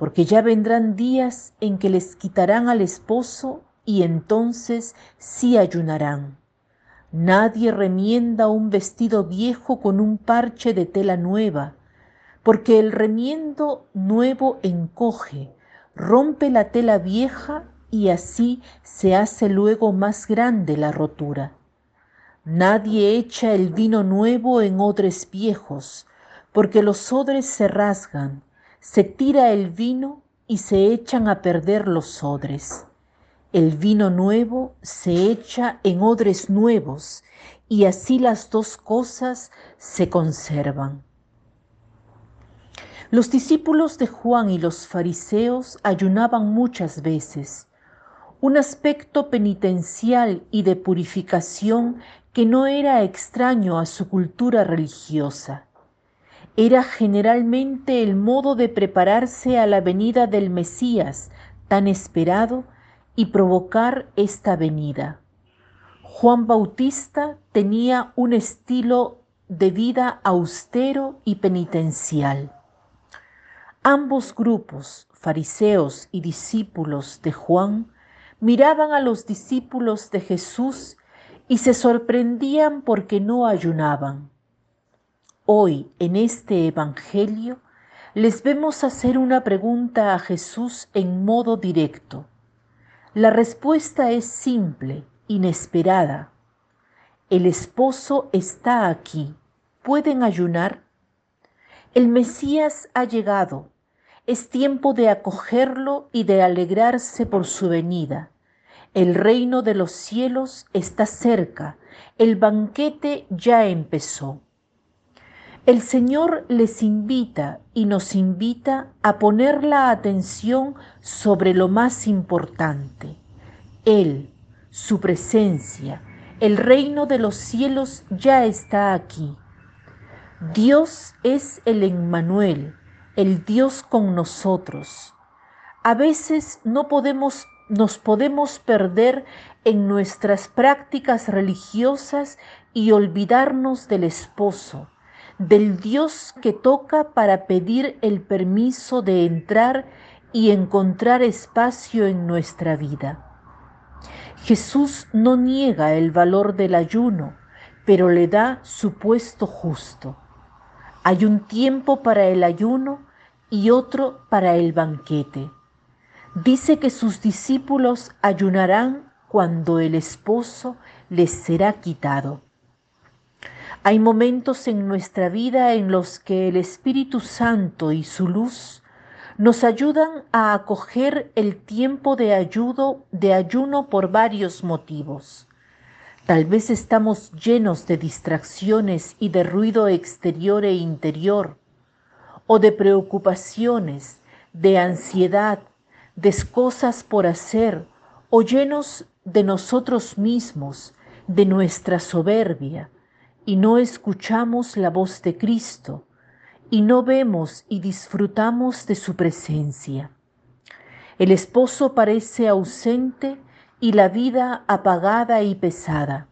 Porque ya vendrán días en que les quitarán al esposo y entonces sí ayunarán. Nadie remienda un vestido viejo con un parche de tela nueva, porque el remiendo nuevo encoge, rompe la tela vieja y así se hace luego más grande la rotura. Nadie echa el vino nuevo en odres viejos, porque los odres se rasgan se tira el vino y se echan a perder los odres. El vino nuevo se echa en odres nuevos y así las dos cosas se conservan. Los discípulos de Juan y los fariseos ayunaban muchas veces, un aspecto penitencial y de purificación que no era extraño a su cultura religiosa era generalmente el modo de prepararse a la venida del Mesías tan esperado y provocar esta venida. Juan Bautista tenía un estilo de vida austero y penitencial. Ambos grupos, fariseos y discípulos de Juan, miraban a los discípulos de Jesús y se sorprendían porque no ayunaban. Hoy en este Evangelio les vemos hacer una pregunta a Jesús en modo directo. La respuesta es simple, inesperada. El esposo está aquí. ¿Pueden ayunar? El Mesías ha llegado. Es tiempo de acogerlo y de alegrarse por su venida. El reino de los cielos está cerca. El banquete ya empezó. El Señor les invita y nos invita a poner la atención sobre lo más importante. Él, su presencia, el reino de los cielos ya está aquí. Dios es el Emmanuel, el Dios con nosotros. A veces no podemos nos podemos perder en nuestras prácticas religiosas y olvidarnos del esposo del Dios que toca para pedir el permiso de entrar y encontrar espacio en nuestra vida. Jesús no niega el valor del ayuno, pero le da su puesto justo. Hay un tiempo para el ayuno y otro para el banquete. Dice que sus discípulos ayunarán cuando el esposo les será quitado. Hay momentos en nuestra vida en los que el Espíritu Santo y su luz nos ayudan a acoger el tiempo de, ayudo, de ayuno por varios motivos. Tal vez estamos llenos de distracciones y de ruido exterior e interior, o de preocupaciones, de ansiedad, de cosas por hacer, o llenos de nosotros mismos, de nuestra soberbia, y no escuchamos la voz de Cristo y no vemos y disfrutamos de su presencia. El esposo parece ausente y la vida apagada y pesada.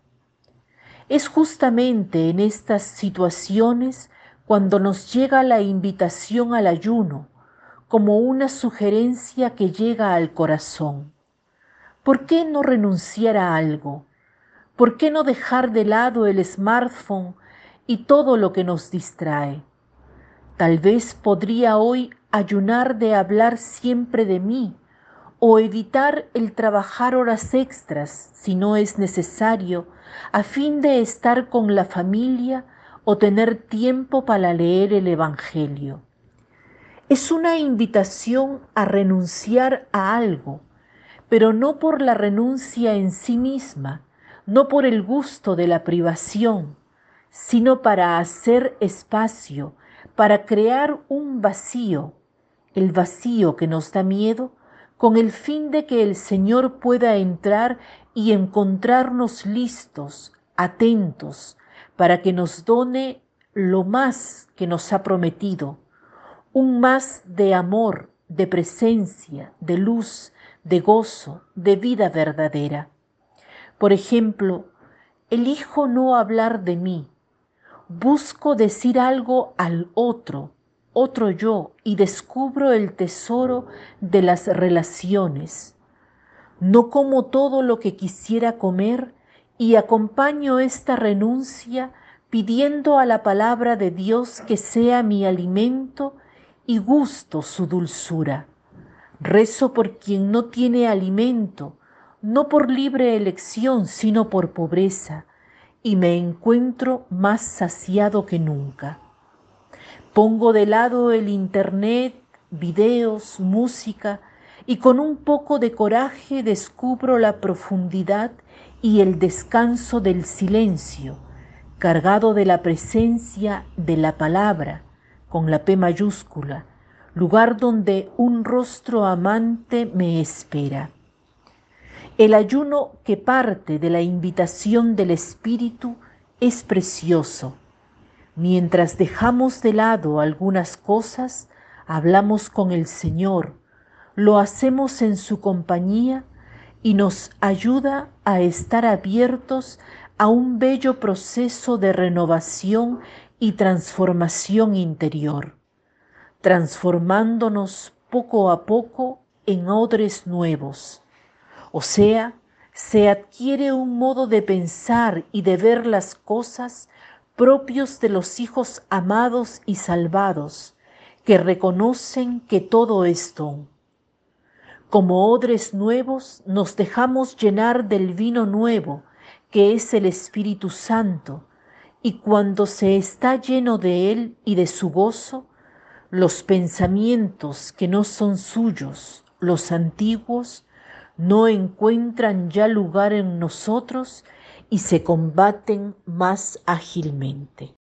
Es justamente en estas situaciones cuando nos llega la invitación al ayuno, como una sugerencia que llega al corazón. ¿Por qué no renunciar a algo? ¿Por qué no dejar de lado el smartphone y todo lo que nos distrae? Tal vez podría hoy ayunar de hablar siempre de mí o evitar el trabajar horas extras si no es necesario a fin de estar con la familia o tener tiempo para leer el Evangelio. Es una invitación a renunciar a algo, pero no por la renuncia en sí misma, no por el gusto de la privación, sino para hacer espacio, para crear un vacío, el vacío que nos da miedo con el fin de que el Señor pueda entrar y encontrarnos listos, atentos, para que nos done lo más que nos ha prometido, un más de amor, de presencia, de luz, de gozo, de vida verdadera. Por ejemplo, elijo no hablar de mí, busco decir algo al otro, otro yo, y descubro el tesoro de las relaciones. No como todo lo que quisiera comer y acompaño esta renuncia pidiendo a la palabra de Dios que sea mi alimento y gusto su dulzura. Rezo por quien no tiene alimento, no por libre elección, sino por pobreza, y me encuentro más saciado que nunca. Pongo de lado el internet, videos, música, y con un poco de coraje descubro la profundidad y el descanso del silencio, cargado de la presencia de la palabra, con la P mayúscula, lugar donde un rostro amante me espera. El ayuno que parte de la invitación del Espíritu es precioso. Mientras dejamos de lado algunas cosas, hablamos con el Señor, lo hacemos en su compañía y nos ayuda a estar abiertos a un bello proceso de renovación y transformación interior transformándonos poco a poco en odres nuevos. O sea, se adquiere un modo de pensar y de ver las cosas propios de los hijos amados y salvados, que reconocen que todo es don. Como odres nuevos nos dejamos llenar del vino nuevo, que es el Espíritu Santo, y cuando se está lleno de él y de su gozo, los pensamientos que no son suyos, los antiguos, no encuentran ya lugar en nosotros y se combaten más ágilmente.